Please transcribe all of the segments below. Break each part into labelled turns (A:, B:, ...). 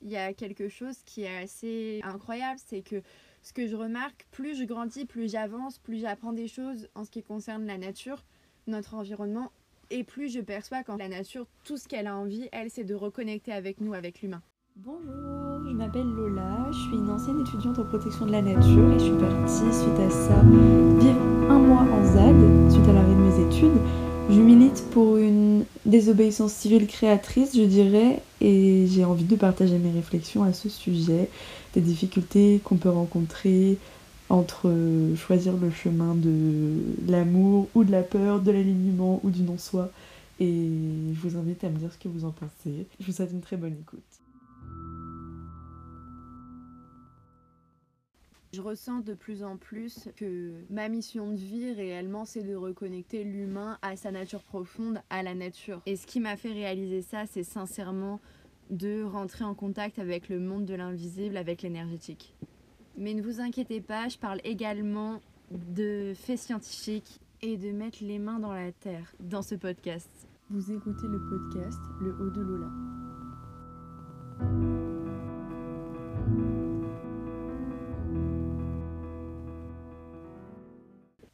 A: il y a quelque chose qui est assez incroyable, c'est que ce que je remarque, plus je grandis, plus j'avance, plus j'apprends des choses en ce qui concerne la nature, notre environnement, et plus je perçois quand la nature, tout ce qu'elle a envie, elle, c'est de reconnecter avec nous, avec l'humain.
B: Bonjour, je m'appelle Lola, je suis une ancienne étudiante en protection de la nature et je suis partie suite à ça vivre un mois en ZAD suite à l'arrêt de mes études. Je milite pour une désobéissance civile créatrice, je dirais, et j'ai envie de partager mes réflexions à ce sujet, des difficultés qu'on peut rencontrer entre choisir le chemin de l'amour ou de la peur, de l'alignement ou du non-soi. Et je vous invite à me dire ce que vous en pensez. Je vous souhaite une très bonne écoute.
A: Je ressens de plus en plus que ma mission de vie réellement c'est de reconnecter l'humain à sa nature profonde, à la nature. Et ce qui m'a fait réaliser ça, c'est sincèrement de rentrer en contact avec le monde de l'invisible, avec l'énergétique. Mais ne vous inquiétez pas, je parle également de faits scientifiques et de mettre les mains dans la terre dans ce podcast.
B: Vous écoutez le podcast Le Haut de Lola.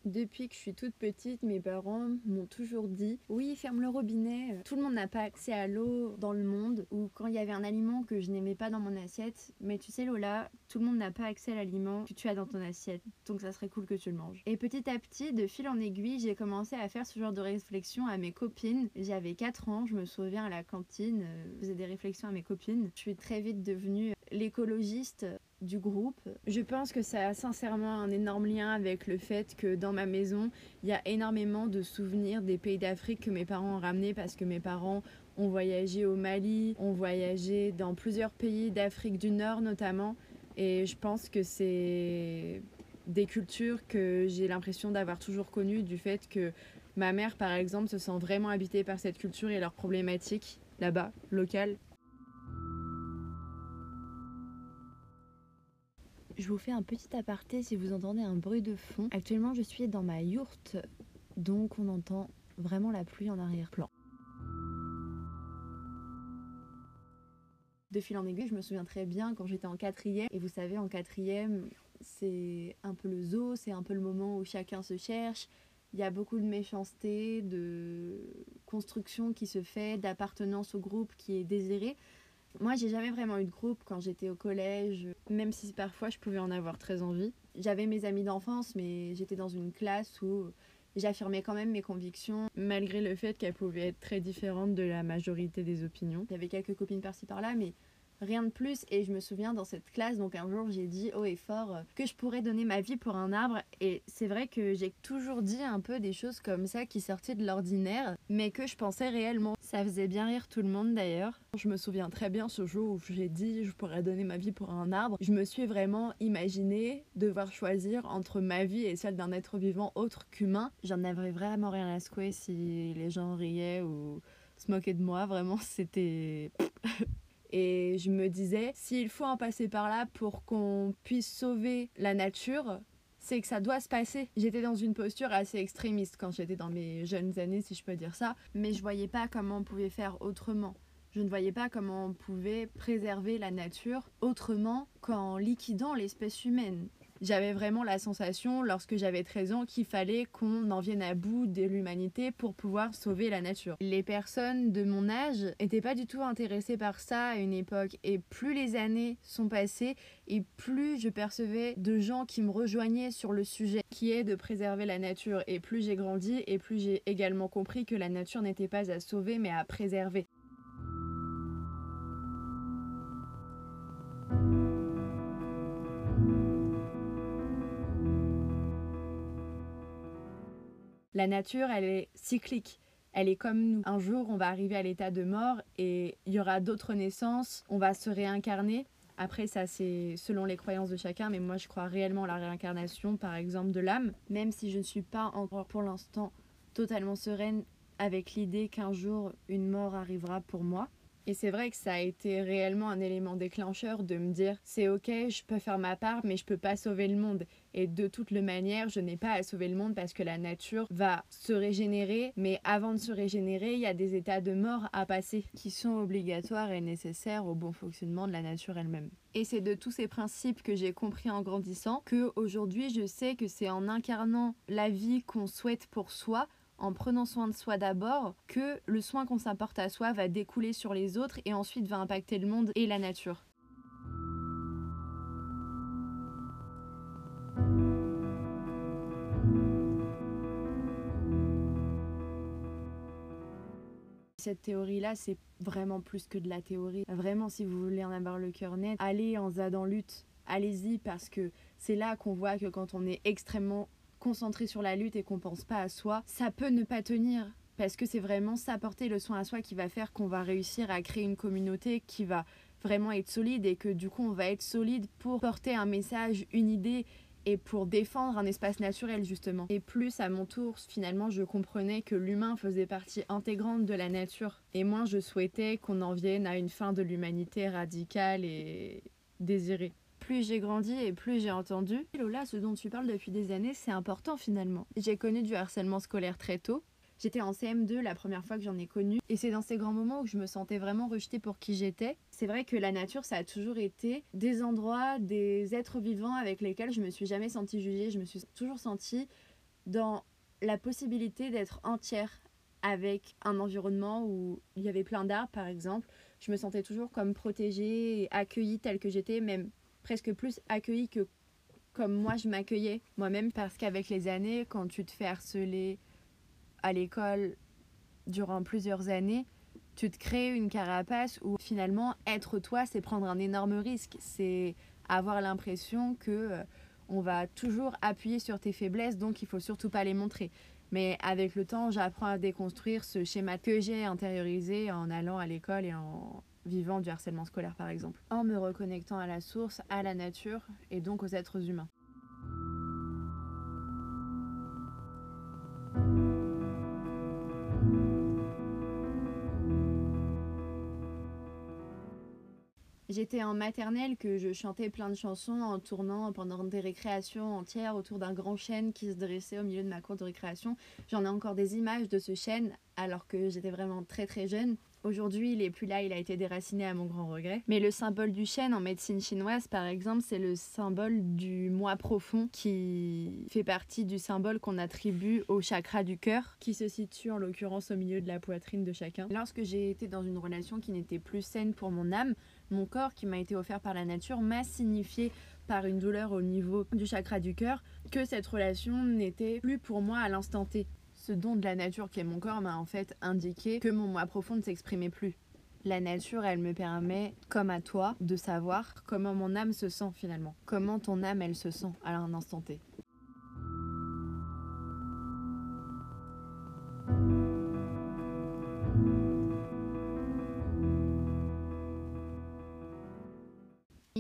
A: Depuis que je suis toute petite, mes parents m'ont toujours dit Oui, ferme le robinet. Tout le monde n'a pas accès à l'eau dans le monde. Ou quand il y avait un aliment que je n'aimais pas dans mon assiette. Mais tu sais, Lola, tout le monde n'a pas accès à l'aliment que tu as dans ton assiette. Donc ça serait cool que tu le manges. Et petit à petit, de fil en aiguille, j'ai commencé à faire ce genre de réflexion à mes copines. J'avais 4 ans, je me souviens à la cantine, euh, je faisais des réflexions à mes copines. Je suis très vite devenue l'écologiste du groupe. Je pense que ça a sincèrement un énorme lien avec le fait que dans ma maison, il y a énormément de souvenirs des pays d'Afrique que mes parents ont ramenés parce que mes parents ont voyagé au Mali, ont voyagé dans plusieurs pays d'Afrique du Nord notamment. Et je pense que c'est des cultures que j'ai l'impression d'avoir toujours connues du fait que ma mère, par exemple, se sent vraiment habitée par cette culture et leurs problématiques là-bas, locales. Je vous fais un petit aparté si vous entendez un bruit de fond. Actuellement, je suis dans ma yourte, donc on entend vraiment la pluie en arrière-plan. De fil en aiguille, je me souviens très bien quand j'étais en quatrième. Et vous savez, en quatrième, c'est un peu le zoo, c'est un peu le moment où chacun se cherche. Il y a beaucoup de méchanceté, de construction qui se fait, d'appartenance au groupe qui est désirée. Moi, j'ai jamais vraiment eu de groupe quand j'étais au collège, même si parfois je pouvais en avoir très envie. J'avais mes amis d'enfance, mais j'étais dans une classe où j'affirmais quand même mes convictions, malgré le fait qu'elles pouvaient être très différentes de la majorité des opinions. Avait quelques copines par-ci par-là, mais rien de plus. Et je me souviens dans cette classe, donc un jour j'ai dit haut et fort euh, que je pourrais donner ma vie pour un arbre. Et c'est vrai que j'ai toujours dit un peu des choses comme ça qui sortaient de l'ordinaire, mais que je pensais réellement. Ça faisait bien rire tout le monde d'ailleurs. Je me souviens très bien ce jour où j'ai dit je pourrais donner ma vie pour un arbre. Je me suis vraiment imaginé devoir choisir entre ma vie et celle d'un être vivant autre qu'humain. J'en avais vraiment rien à secouer si les gens riaient ou se moquaient de moi. Vraiment, c'était. Et je me disais, s'il faut en passer par là pour qu'on puisse sauver la nature, c'est que ça doit se passer. J'étais dans une posture assez extrémiste quand j'étais dans mes jeunes années, si je peux dire ça, mais je voyais pas comment on pouvait faire autrement. Je ne voyais pas comment on pouvait préserver la nature autrement qu'en liquidant l'espèce humaine. J'avais vraiment la sensation, lorsque j'avais 13 ans, qu'il fallait qu'on en vienne à bout de l'humanité pour pouvoir sauver la nature. Les personnes de mon âge n'étaient pas du tout intéressées par ça à une époque. Et plus les années sont passées, et plus je percevais de gens qui me rejoignaient sur le sujet qui est de préserver la nature. Et plus j'ai grandi, et plus j'ai également compris que la nature n'était pas à sauver, mais à préserver. La nature, elle est cyclique. Elle est comme nous. Un jour, on va arriver à l'état de mort et il y aura d'autres naissances. On va se réincarner. Après, ça, c'est selon les croyances de chacun, mais moi, je crois réellement à la réincarnation, par exemple, de l'âme. Même si je ne suis pas encore pour l'instant totalement sereine avec l'idée qu'un jour, une mort arrivera pour moi. Et c'est vrai que ça a été réellement un élément déclencheur de me dire c'est ok, je peux faire ma part, mais je peux pas sauver le monde. Et de toute le manière, je n'ai pas à sauver le monde parce que la nature va se régénérer, mais avant de se régénérer, il y a des états de mort à passer qui sont obligatoires et nécessaires au bon fonctionnement de la nature elle-même. Et c'est de tous ces principes que j'ai compris en grandissant que aujourd'hui je sais que c'est en incarnant la vie qu'on souhaite pour soi en prenant soin de soi d'abord que le soin qu'on s'apporte à soi va découler sur les autres et ensuite va impacter le monde et la nature. Cette théorie-là, c'est vraiment plus que de la théorie. Vraiment, si vous voulez en avoir le cœur net, allez en ZAD en lutte. Allez-y parce que c'est là qu'on voit que quand on est extrêmement concentré sur la lutte et qu'on pense pas à soi, ça peut ne pas tenir. Parce que c'est vraiment s'apporter le soin à soi qui va faire qu'on va réussir à créer une communauté qui va vraiment être solide et que du coup on va être solide pour porter un message, une idée et pour défendre un espace naturel justement. Et plus à mon tour, finalement, je comprenais que l'humain faisait partie intégrante de la nature. Et moins je souhaitais qu'on en vienne à une fin de l'humanité radicale et désirée plus j'ai grandi et plus j'ai entendu. Lola, ce dont tu parles depuis des années, c'est important finalement. J'ai connu du harcèlement scolaire très tôt. J'étais en CM2 la première fois que j'en ai connu. Et c'est dans ces grands moments où je me sentais vraiment rejetée pour qui j'étais. C'est vrai que la nature, ça a toujours été des endroits, des êtres vivants avec lesquels je me suis jamais sentie jugée. Je me suis toujours sentie dans la possibilité d'être entière avec un environnement où il y avait plein d'arbres par exemple. Je me sentais toujours comme protégée et accueillie telle que j'étais, même presque plus accueilli que comme moi je m'accueillais moi-même parce qu'avec les années, quand tu te fais harceler à l'école durant plusieurs années, tu te crées une carapace où finalement être toi, c'est prendre un énorme risque, c'est avoir l'impression que euh, on va toujours appuyer sur tes faiblesses, donc il faut surtout pas les montrer. Mais avec le temps, j'apprends à déconstruire ce schéma que j'ai intériorisé en allant à l'école et en vivant du harcèlement scolaire par exemple, en me reconnectant à la source, à la nature et donc aux êtres humains. J'étais en maternelle que je chantais plein de chansons en tournant pendant des récréations entières autour d'un grand chêne qui se dressait au milieu de ma cour de récréation. J'en ai encore des images de ce chêne alors que j'étais vraiment très très jeune. Aujourd'hui, il est plus là, il a été déraciné à mon grand regret. Mais le symbole du chêne en médecine chinoise, par exemple, c'est le symbole du moi profond qui fait partie du symbole qu'on attribue au chakra du cœur, qui se situe en l'occurrence au milieu de la poitrine de chacun. Lorsque j'ai été dans une relation qui n'était plus saine pour mon âme, mon corps qui m'a été offert par la nature m'a signifié par une douleur au niveau du chakra du cœur que cette relation n'était plus pour moi à l'instant T ce don de la nature qui est mon corps m'a en fait indiqué que mon moi profond ne s'exprimait plus. La nature, elle me permet, comme à toi, de savoir comment mon âme se sent finalement. Comment ton âme, elle se sent à un instant T.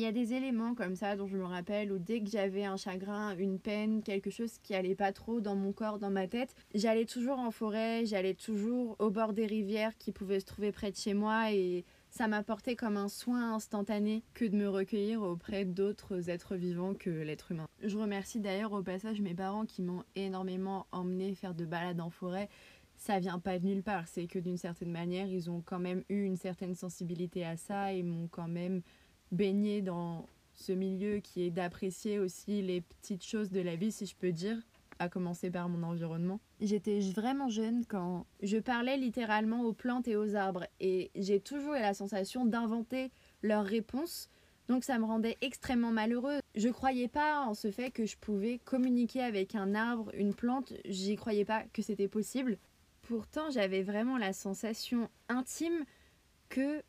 A: y a des éléments comme ça dont je me rappelle où dès que j'avais un chagrin, une peine, quelque chose qui allait pas trop dans mon corps, dans ma tête, j'allais toujours en forêt, j'allais toujours au bord des rivières qui pouvaient se trouver près de chez moi et ça m'apportait comme un soin instantané que de me recueillir auprès d'autres êtres vivants que l'être humain. Je remercie d'ailleurs au passage mes parents qui m'ont énormément emmené faire de balades en forêt ça vient pas de nulle part, c'est que d'une certaine manière, ils ont quand même eu une certaine sensibilité à ça et m'ont quand même baigner dans ce milieu qui est d'apprécier aussi les petites choses de la vie, si je peux dire, à commencer par mon environnement. J'étais vraiment jeune quand je parlais littéralement aux plantes et aux arbres et j'ai toujours eu la sensation d'inventer leurs réponses. Donc ça me rendait extrêmement malheureux. Je croyais pas en ce fait que je pouvais communiquer avec un arbre, une plante, j'y croyais pas que c'était possible. Pourtant, j'avais vraiment la sensation intime que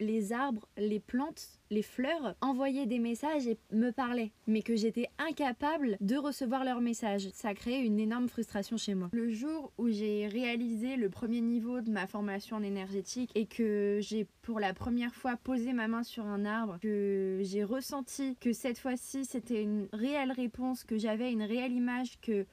A: les arbres, les plantes, les fleurs envoyaient des messages et me parlaient, mais que j'étais incapable de recevoir leurs messages. Ça créait une énorme frustration chez moi. Le jour où j'ai réalisé le premier niveau de ma formation en énergétique et que j'ai pour la première fois posé ma main sur un arbre, que j'ai ressenti que cette fois-ci c'était une réelle réponse, que j'avais une réelle image que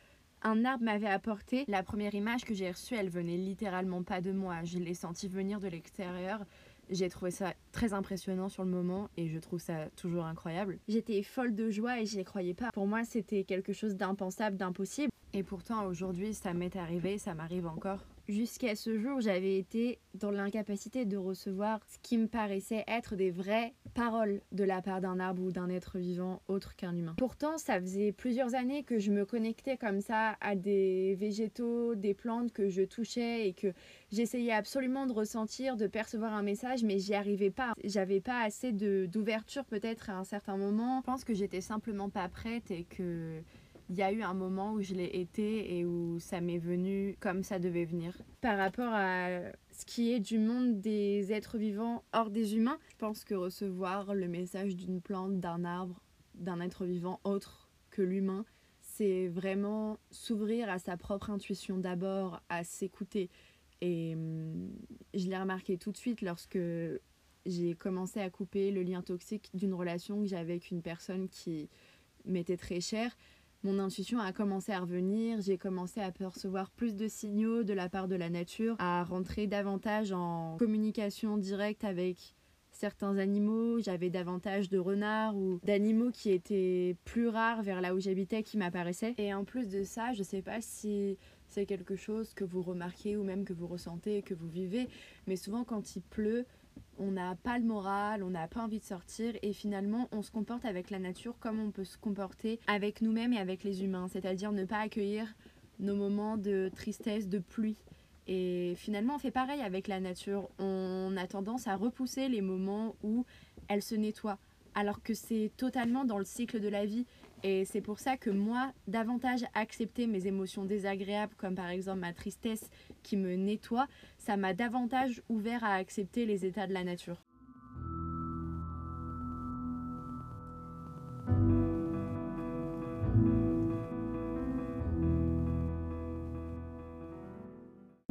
A: un arbre m'avait apporté. La première image que j'ai reçue, elle venait littéralement pas de moi. Je l'ai senti venir de l'extérieur J'ai trouvé ça très impressionnant sur le moment et je trouve ça toujours incroyable. J'étais folle de joie et j'y croyais pas. Pour moi, c'était quelque chose d'impensable, d'impossible. Et pourtant, aujourd'hui, ça m'est arrivé, ça m'arrive encore. Jusqu'à ce jour, j'avais été dans l'incapacité de recevoir ce qui me paraissait être des vraies paroles de la part d'un arbre ou d'un être vivant autre qu'un humain. Pourtant, ça faisait plusieurs années que je me connectais comme ça à des végétaux, des plantes que je touchais et que j'essayais absolument de ressentir, de percevoir un message, mais j'y arrivais pas. J'avais pas assez d'ouverture peut-être à un certain moment. Je pense que j'étais simplement pas prête et que il y a eu un moment où je l'ai été et où ça m'est venu comme ça devait venir. Par rapport à ce qui est du monde des êtres vivants hors des humains, je pense que recevoir le message d'une plante, d'un arbre, d'un être vivant autre que l'humain, c'est vraiment s'ouvrir à sa propre intuition d'abord, à s'écouter. Et hum, je l'ai remarqué tout de suite lorsque j'ai commencé à couper le lien toxique d'une relation que j'avais avec une personne qui m'était très chère mon intuition a commencé à revenir, j'ai commencé à percevoir plus de signaux de la part de la nature, à rentrer davantage en communication directe avec certains animaux, j'avais davantage de renards ou d'animaux qui étaient plus rares vers là où j'habitais qui m'apparaissaient. Et en plus de ça, je sais pas si c'est quelque chose que vous remarquez ou même que vous ressentez, que vous vivez, mais souvent quand il pleut, on n'a pas le moral, on n'a pas envie de sortir et finalement on se comporte avec la nature comme on peut se comporter avec nous-mêmes et avec les humains, c'est-à-dire ne pas accueillir nos moments de tristesse, de pluie. Et finalement on fait pareil avec la nature, on a tendance à repousser les moments où elle se nettoie, alors que c'est totalement dans le cycle de la vie. Et c'est pour ça que moi, davantage accepter mes émotions désagréables, comme par exemple ma tristesse qui me nettoie, ça m'a davantage ouvert à accepter les états de la nature.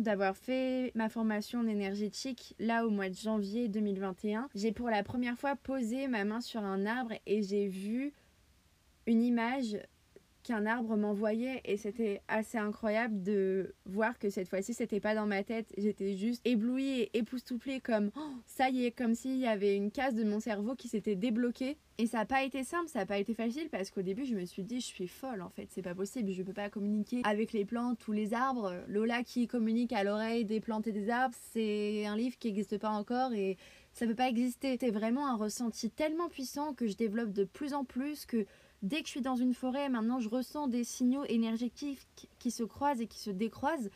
A: d'avoir fait ma formation énergétique là au mois de janvier 2021, j'ai pour la première fois posé ma main sur un arbre et j'ai vu une image qu'un arbre m'envoyait et c'était assez incroyable de voir que cette fois-ci c'était pas dans ma tête, j'étais juste éblouie et époustouflée comme oh, ça y est, comme s'il y avait une case de mon cerveau qui s'était débloquée. Et ça n'a pas été simple, ça n'a pas été facile parce qu'au début je me suis dit je suis folle en fait, c'est pas possible, je peux pas communiquer avec les plantes ou les arbres. Lola qui communique à l'oreille des plantes et des arbres, c'est un livre qui n'existe pas encore et ça peut pas exister. C'était vraiment un ressenti tellement puissant que je développe de plus en plus que dès que je suis dans une forêt, maintenant je ressens des signaux énergétiques qui se croisent et qui se décroisent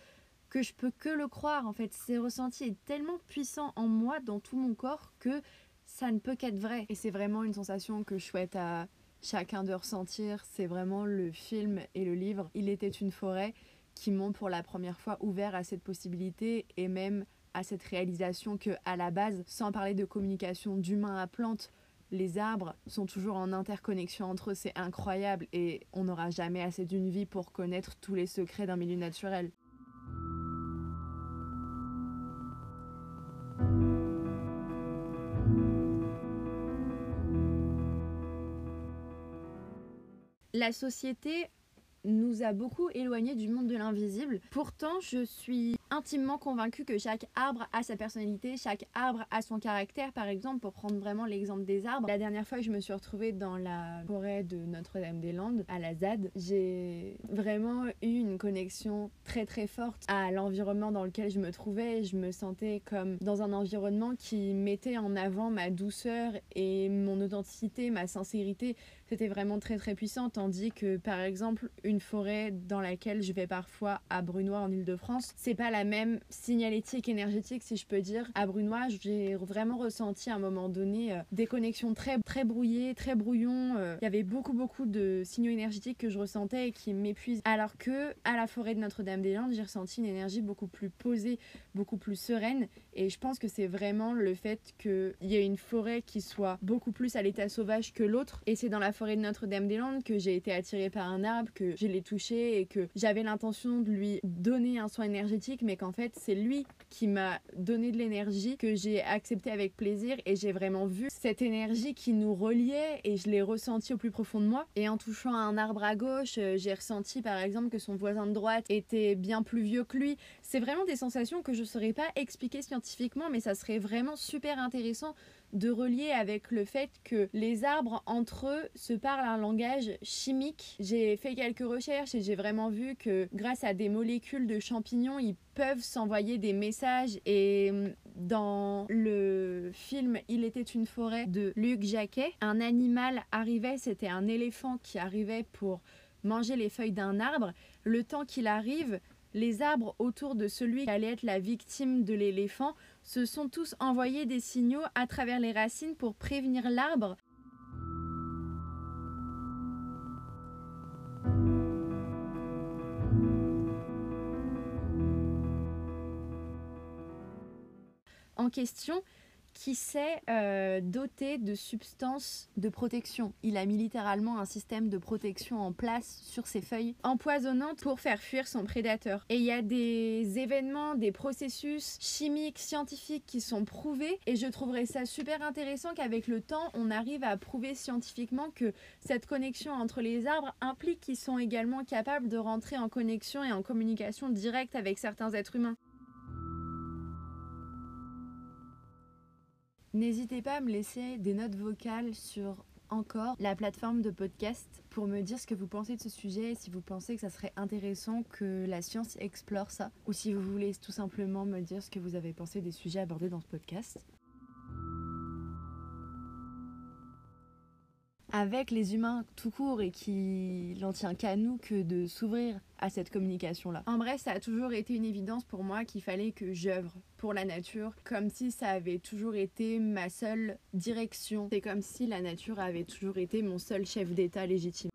A: que je peux que le croire en fait. Ce ressenti est tellement puissant en moi, dans tout mon corps, que ça ne peut qu'être vrai. Et c'est vraiment une sensation que je souhaite à chacun de ressentir. C'est vraiment le film et le livre Il était une forêt qui m'ont pour la première fois ouvert à cette possibilité et même à cette réalisation que à la base, sans parler de communication d'humain à plante, les arbres sont toujours en interconnexion entre eux, c'est incroyable et on n'aura jamais assez d'une vie pour connaître tous les secrets d'un milieu naturel. La société nous a beaucoup éloignés du monde de l'invisible. Pourtant, je suis intimement convaincue que chaque arbre a sa personnalité, chaque arbre a son caractère. Par exemple, pour prendre vraiment l'exemple des arbres, la dernière fois que je me suis retrouvée dans la forêt de Notre-Dame-des-Landes, à la ZAD, j'ai vraiment eu une connexion très très forte à l'environnement dans lequel je me trouvais. Je me sentais comme dans un environnement qui mettait en avant ma douceur et mon authenticité, ma sincérité c'était vraiment très très puissant. Tandis que par exemple, une forêt dans laquelle je vais parfois à Brunois en Ile-de-France, c'est pas la même signalétique énergétique si je peux dire. À Brunois, j'ai vraiment ressenti à un moment donné euh, des connexions très très brouillées, très brouillons. Euh. Il y avait beaucoup beaucoup de signaux énergétiques que je ressentais et qui m'épuisent. Alors que à la forêt de Notre-Dame-des-Landes, j'ai ressenti une énergie beaucoup plus posée, beaucoup plus sereine. Et je pense que c'est vraiment le fait qu'il y ait une forêt qui soit beaucoup plus à l'état sauvage que l'autre. Et c'est dans la forêt de Notre-Dame-des-Landes que j'ai été attirée par un arbre, que je l'ai touché et que j'avais l'intention de lui donner un soin énergétique, mais qu'en fait c'est lui qui m'a donné de l'énergie que j'ai accepté avec plaisir et j'ai vraiment vu cette énergie qui nous reliait et je l'ai ressenti au plus profond de moi. Et en touchant un arbre à gauche, euh, j'ai ressenti par exemple que son voisin de droite était bien plus vieux que lui. C'est vraiment des sensations que je ne saurais pas expliquer scientifiquement mais ça serait vraiment super intéressant de relier avec le fait que les arbres entre eux se parlent un langage chimique. J'ai fait quelques recherches et j'ai vraiment vu que grâce à des molécules de champignons, ils peuvent s'envoyer des messages et hum, dans le film Il était une forêt de Luc Jacquet, un animal arrivait, c'était un éléphant qui arrivait pour manger les feuilles d'un arbre. Le temps qu'il arrive, les arbres autour de celui qui allait être la victime de l'éléphant se sont tous envoyés des signaux à travers les racines pour prévenir l'arbre. En question, qui s'est euh, doté de substances de protection. Il a mis littéralement un système de protection en place sur ses feuilles empoisonnantes pour faire fuir son prédateur. Et il y a des événements, des processus chimiques, scientifiques qui sont prouvés et je trouverais ça super intéressant qu'avec le temps, on arrive à prouver scientifiquement que cette connexion entre les arbres implique qu'ils sont également capables de rentrer en connexion et en communication directe avec certains êtres humains. N'hésitez pas à me laisser des notes vocales sur encore la plateforme de podcast pour me dire ce que vous pensez de ce sujet, si vous pensez que ça serait intéressant que la science explore ça, ou si vous voulez tout simplement me dire ce que vous avez pensé des sujets abordés dans ce podcast. Avec les humains tout court et qu'il n'en tient qu'à nous que de s'ouvrir à cette communication-là. En bref, ça a toujours été une évidence pour moi qu'il fallait que j'œuvre pour la nature, comme si ça avait toujours été ma seule direction. C'est comme si la nature avait toujours été mon seul chef d'État légitime.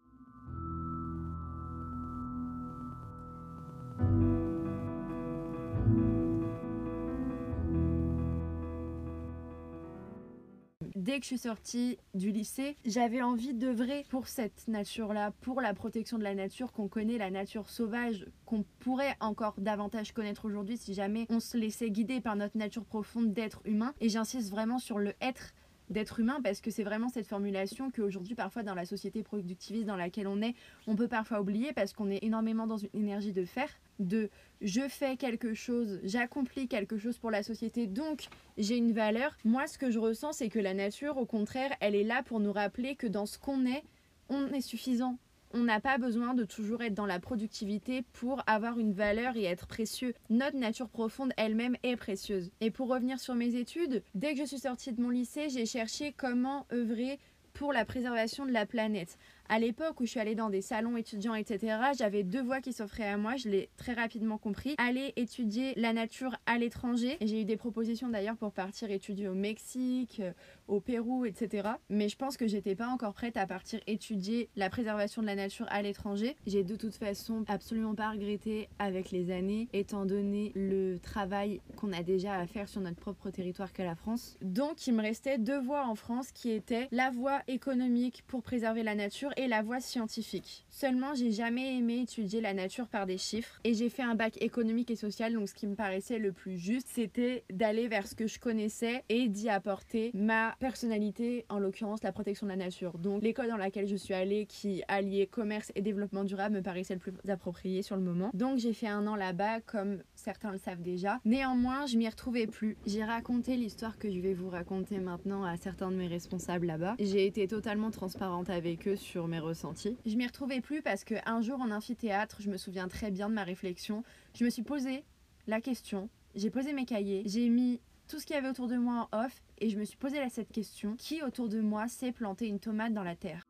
A: Dès que je suis sortie du lycée, j'avais envie d'œuvrer pour cette nature-là, pour la protection de la nature qu'on connaît, la nature sauvage qu'on pourrait encore davantage connaître aujourd'hui si jamais on se laissait guider par notre nature profonde d'être humain. Et j'insiste vraiment sur le être d'être humain parce que c'est vraiment cette formulation qu'aujourd'hui parfois dans la société productiviste dans laquelle on est, on peut parfois oublier parce qu'on est énormément dans une énergie de faire, de je fais quelque chose, j'accomplis quelque chose pour la société, donc j'ai une valeur. Moi, ce que je ressens, c'est que la nature, au contraire, elle est là pour nous rappeler que dans ce qu'on est, on est suffisant. On n'a pas besoin de toujours être dans la productivité pour avoir une valeur et être précieux. Notre nature profonde elle-même est précieuse. Et pour revenir sur mes études, dès que je suis sortie de mon lycée, j'ai cherché comment œuvrer pour la préservation de la planète. À l'époque où je suis allée dans des salons étudiants, etc., j'avais deux voies qui s'offraient à moi, je l'ai très rapidement compris. Aller étudier la nature à l'étranger. J'ai eu des propositions d'ailleurs pour partir étudier au Mexique, au Pérou, etc. Mais je pense que j'étais pas encore prête à partir étudier la préservation de la nature à l'étranger. J'ai de toute façon absolument pas regretté avec les années, étant donné le travail qu'on a déjà à faire sur notre propre territoire qu'est la France. Donc il me restait deux voies en France qui étaient la voie économique pour préserver la nature et la voie scientifique. Seulement, j'ai jamais aimé étudier la nature par des chiffres et j'ai fait un bac économique et social, donc ce qui me paraissait le plus juste, c'était d'aller vers ce que je connaissais et d'y apporter ma personnalité, en l'occurrence la protection de la nature. Donc l'école dans laquelle je suis allée, qui alliait commerce et développement durable, me paraissait le plus approprié sur le moment. Donc j'ai fait un an là-bas, comme certains le savent déjà. Néanmoins, je m'y retrouvais plus. J'ai raconté l'histoire que je vais vous raconter maintenant à certains de mes responsables là-bas. J'ai été totalement transparente avec eux sur mes ressentis. Je m'y retrouvais plus parce qu'un jour en amphithéâtre, je me souviens très bien de ma réflexion. Je me suis posé la question, j'ai posé mes cahiers, j'ai mis tout ce qu'il y avait autour de moi en off et je me suis posé cette question qui autour de moi sait planter une tomate dans la terre?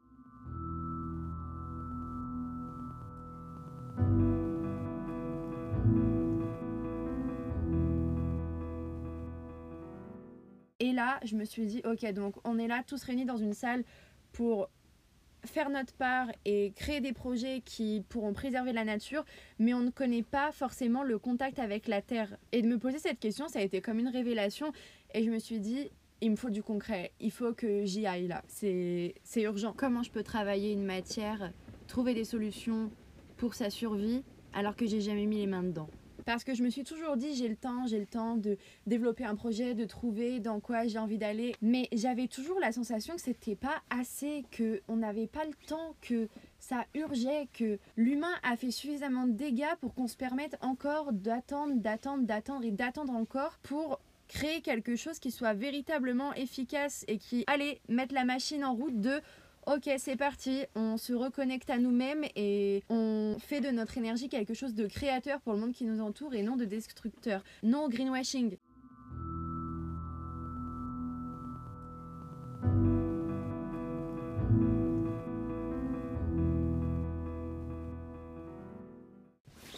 A: Et là, je me suis dit, ok, donc on est là tous réunis dans une salle pour faire notre part et créer des projets qui pourront préserver la nature, mais on ne connaît pas forcément le contact avec la terre. Et de me poser cette question, ça a été comme une révélation. Et je me suis dit, il me faut du concret, il faut que j'y aille là, c'est urgent. Comment je peux travailler une matière, trouver des solutions pour sa survie alors que j'ai jamais mis les mains dedans? Parce que je me suis toujours dit j'ai le temps, j'ai le temps de développer un projet, de trouver dans quoi j'ai envie d'aller. Mais j'avais toujours la sensation que c'était pas assez, que on n'avait pas le temps, que ça urgeait, que l'humain a fait suffisamment de dégâts pour qu'on se permette encore d'attendre, d'attendre, d'attendre et d'attendre encore pour créer quelque chose qui soit véritablement efficace et qui allez mettre la machine en route de Ok, c'est parti, on se reconnecte à nous-mêmes et on fait de notre énergie quelque chose de créateur pour le monde qui nous entoure et non de destructeur. Non au greenwashing.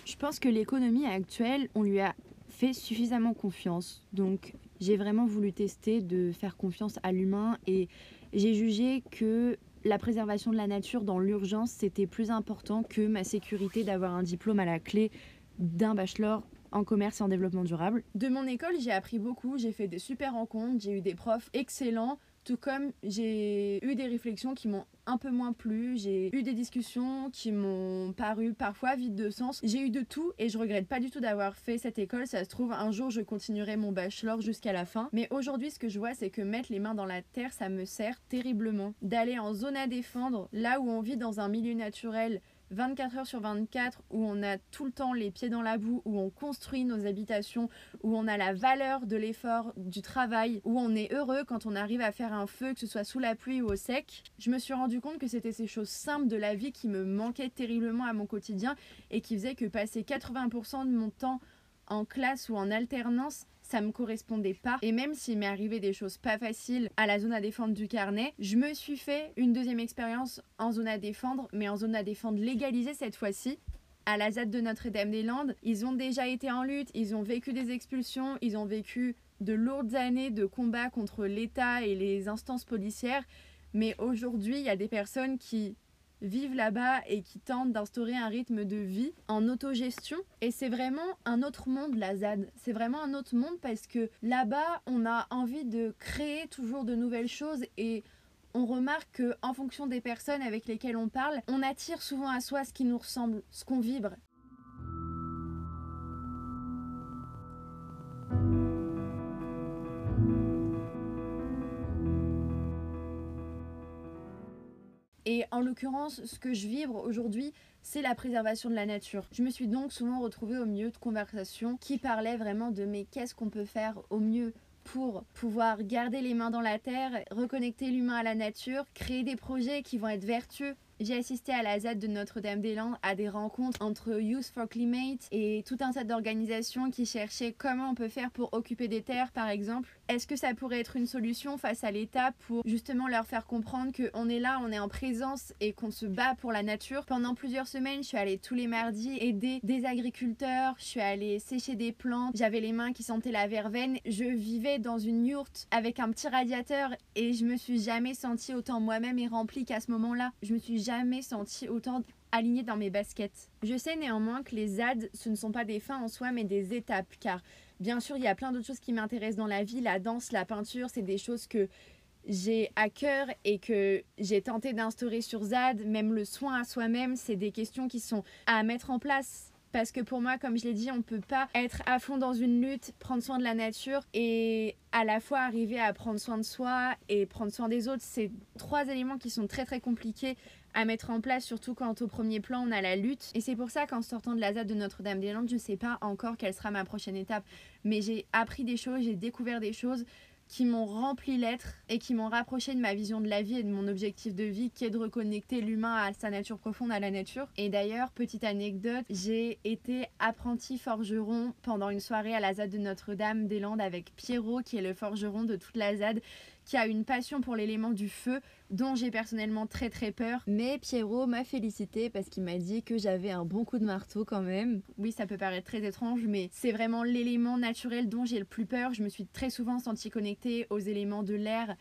A: Je pense que l'économie actuelle, on lui a fait suffisamment confiance. Donc j'ai vraiment voulu tester de faire confiance à l'humain et j'ai jugé que la préservation de la nature dans l'urgence, c'était plus important que ma sécurité d'avoir un diplôme à la clé d'un bachelor en commerce et en développement durable. De mon école, j'ai appris beaucoup, j'ai fait des super rencontres, j'ai eu des profs excellents, tout comme j'ai eu des réflexions qui m'ont un peu moins plu, j'ai eu des discussions qui m'ont paru parfois vides de sens. J'ai eu de tout et je regrette pas du tout d'avoir fait cette école. Ça se trouve, un jour je continuerai mon bachelor jusqu'à la fin. Mais aujourd'hui, ce que je vois, c'est que mettre les mains dans la terre, ça me sert terriblement. D'aller en zone à défendre, là où on vit dans un milieu naturel 24 heures sur 24 où on a tout le temps les pieds dans la boue, où on construit nos habitations, où on a la valeur de l'effort, du travail, où on est heureux quand on arrive à faire un feu, que ce soit sous la pluie ou au sec. Je me suis rendu compte que c'était ces choses simples de la vie qui me manquaient terriblement à mon quotidien et qui faisaient que passer 80% de mon temps en classe ou en alternance, ça me correspondait pas. Et même s'il m'est arrivé des choses pas faciles à la zone à défendre du carnet, je me suis fait une deuxième expérience en zone à défendre, mais en zone à défendre légalisée cette fois-ci. À la ZAD de Notre-Dame-des-Landes, ils ont déjà été en lutte, ils ont vécu des expulsions, ils ont vécu de lourdes années de combat contre l'État et les instances policières. Mais aujourd'hui, il y a des personnes qui vivent là-bas et qui tentent d'instaurer un rythme de vie en autogestion. Et c'est vraiment un autre monde, la ZAD. C'est vraiment un autre monde parce que là-bas, on a envie de créer toujours de nouvelles choses et on remarque qu'en fonction des personnes avec lesquelles on parle, on attire souvent à soi ce qui nous ressemble, ce qu'on vibre. En l'occurrence, ce que je vibre aujourd'hui, c'est la préservation de la nature. Je me suis donc souvent retrouvée au milieu de conversations qui parlaient vraiment de mais qu'est-ce qu'on peut faire au mieux pour pouvoir garder les mains dans la terre, reconnecter l'humain à la nature, créer des projets qui vont être vertueux? J'ai assisté à la ZAD de Notre-Dame-des-Landes à des rencontres entre Youth for Climate et tout un tas d'organisations qui cherchaient comment on peut faire pour occuper des terres par exemple. Est-ce que ça pourrait être une solution face à l'État pour justement leur faire comprendre qu'on est là, on est en présence et qu'on se bat pour la nature? Pendant plusieurs semaines, je suis allée tous les mardis aider des agriculteurs, je suis allée sécher des plantes, j'avais les mains qui sentaient la verveine, je vivais dans une yourte avec un petit radiateur et je me suis jamais sentie autant moi-même et remplie qu'à ce moment-là. Je me suis jamais senti autant alignée dans mes baskets. Je sais néanmoins que les ZAD, ce ne sont pas des fins en soi, mais des étapes, car bien sûr, il y a plein d'autres choses qui m'intéressent dans la vie. La danse, la peinture, c'est des choses que j'ai à cœur et que j'ai tenté d'instaurer sur ZAD. Même le soin à soi-même, c'est des questions qui sont à mettre en place. Parce que pour moi, comme je l'ai dit, on ne peut pas être à fond dans une lutte, prendre soin de la nature et à la fois arriver à prendre soin de soi et prendre soin des autres. C'est trois éléments qui sont très très compliqués à mettre en place, surtout quand au premier plan on a la lutte. Et c'est pour ça qu'en sortant de la ZAD de Notre-Dame-des-Landes, je ne sais pas encore quelle sera ma prochaine étape. Mais j'ai appris des choses, j'ai découvert des choses qui m'ont rempli l'être et qui m'ont rapproché de ma vision de la vie et de mon objectif de vie qui est de reconnecter l'humain à sa nature profonde, à la nature. Et d'ailleurs, petite anecdote, j'ai été apprenti forgeron pendant une soirée à la ZAD de Notre-Dame-des-Landes avec Pierrot qui est le forgeron de toute la ZAD qui a une passion pour l'élément du feu dont j'ai personnellement très très peur. Mais Pierrot m'a félicité parce qu'il m'a dit que j'avais un bon coup de marteau quand même. Oui, ça peut paraître très étrange, mais c'est vraiment l'élément naturel dont j'ai le plus peur. Je me suis très souvent sentie connectée aux éléments de l'air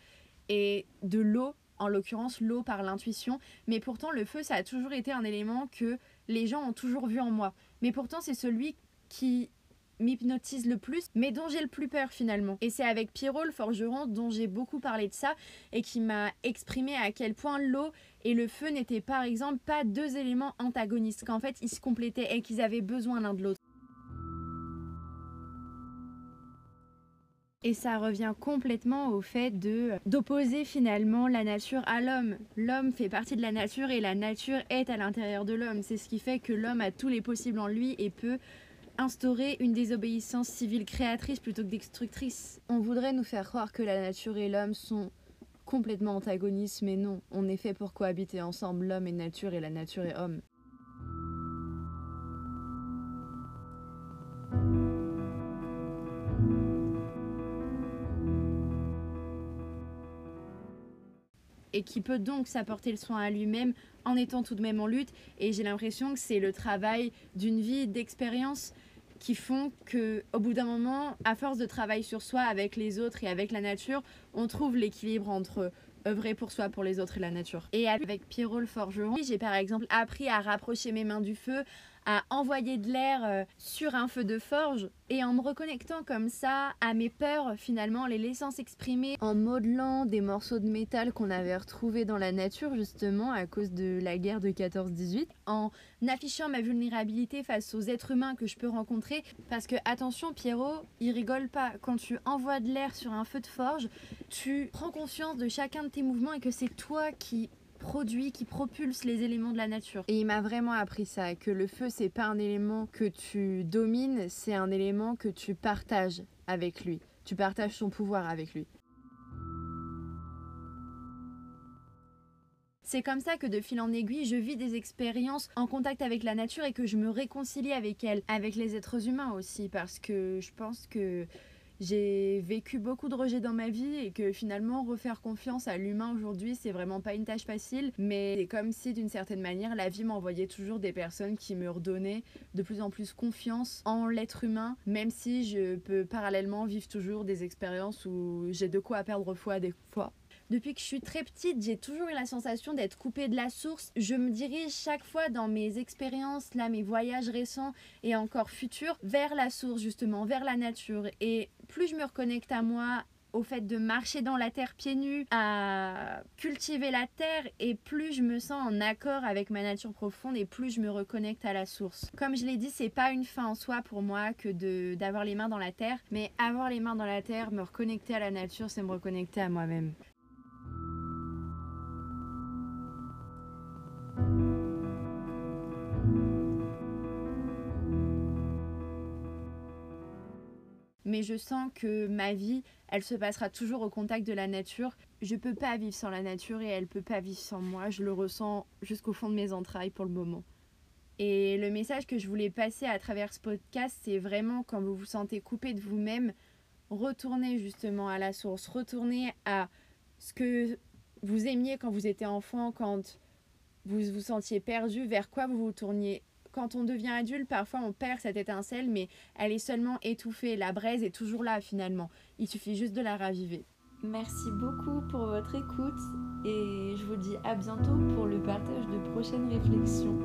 A: et de l'eau en l'occurrence l'eau par l'intuition, mais pourtant le feu ça a toujours été un élément que les gens ont toujours vu en moi. Mais pourtant c'est celui qui m'hypnotise le plus, mais dont j'ai le plus peur finalement. Et c'est avec Pierrot, le forgeron, dont j'ai beaucoup parlé de ça et qui m'a exprimé à quel point l'eau et le feu n'étaient par exemple pas deux éléments antagonistes, qu'en fait ils se complétaient et qu'ils avaient besoin l'un de l'autre. Et ça revient complètement au fait de d'opposer finalement la nature à l'homme. L'homme fait partie de la nature et la nature est à l'intérieur de l'homme. C'est ce qui fait que l'homme a tous les possibles en lui et peut instaurer une désobéissance civile créatrice plutôt que destructrice. On voudrait nous faire croire que la nature et l'homme sont complètement antagonistes, mais non, on est fait pour cohabiter ensemble, l'homme et nature et la nature et homme? et qui peut donc s'apporter le soin à lui-même en étant tout de même en lutte. Et j'ai l'impression que c'est le travail d'une vie d'expérience qui font que au bout d'un moment, à force de travail sur soi avec les autres et avec la nature, on trouve l'équilibre entre œuvrer pour soi, pour les autres et la nature. Et avec Pierrot le forgeron, j'ai par exemple appris à rapprocher mes mains du feu, à envoyer de l'air euh, sur un feu de forge et en me reconnectant comme ça à mes peurs finalement, les laissant s'exprimer en modelant des morceaux de métal qu'on avait retrouvés dans la nature justement à cause de la guerre de 14-18, en affichant ma vulnérabilité face aux êtres humains que je peux rencontrer. Parce que attention Pierrot, il rigole pas. Quand tu envoies de l'air sur un feu de forge, tu prends conscience de chacun de tes mouvements et que c'est toi qui produit, qui propulse les éléments de la nature. Et il m'a vraiment appris ça, que le feu, c'est pas un élément que tu domines, c'est un élément que tu partages avec lui. Tu partages son pouvoir avec lui. C'est comme ça que de fil en aiguille, je vis des expériences en contact avec la nature et que je me réconcilie avec elle, avec les êtres humains aussi, parce que je pense que j'ai vécu beaucoup de rejets dans ma vie et que finalement refaire confiance à l'humain aujourd'hui c'est vraiment pas une tâche facile. Mais c'est comme si d'une certaine manière la vie m'envoyait toujours des personnes qui me redonnaient de plus en plus confiance en l'être humain même si je peux parallèlement vivre toujours des expériences où j'ai de quoi perdre foi des fois depuis que je suis très petite, j'ai toujours eu la sensation d'être coupée de la source. Je me dirige chaque fois dans mes expériences, là, mes voyages récents et encore futurs, vers la source, justement, vers la nature. Et plus je me reconnecte à moi, au fait de marcher dans la terre pieds nus, à cultiver la terre, et plus je me sens en accord avec ma nature profonde et plus je me reconnecte à la source. Comme je l'ai dit, c'est pas une fin en soi pour moi que d'avoir les mains dans la terre, mais avoir les mains dans la terre, me reconnecter à la nature, c'est me reconnecter à moi-même. Mais je sens que ma vie, elle se passera toujours au contact de la nature. Je peux pas vivre sans la nature et elle peut pas vivre sans moi. Je le ressens jusqu'au fond de mes entrailles pour le moment. Et le message que je voulais passer à travers ce podcast, c'est vraiment quand vous vous sentez coupé de vous-même, retournez justement à la source, retournez à ce que vous aimiez quand vous étiez enfant, quand vous vous sentiez perdu, vers quoi vous vous tourniez quand on devient adulte, parfois on perd cette étincelle, mais elle est seulement étouffée. La braise est toujours là finalement. Il suffit juste de la raviver.
B: Merci beaucoup pour votre écoute et je vous dis à bientôt pour le partage de prochaines réflexions.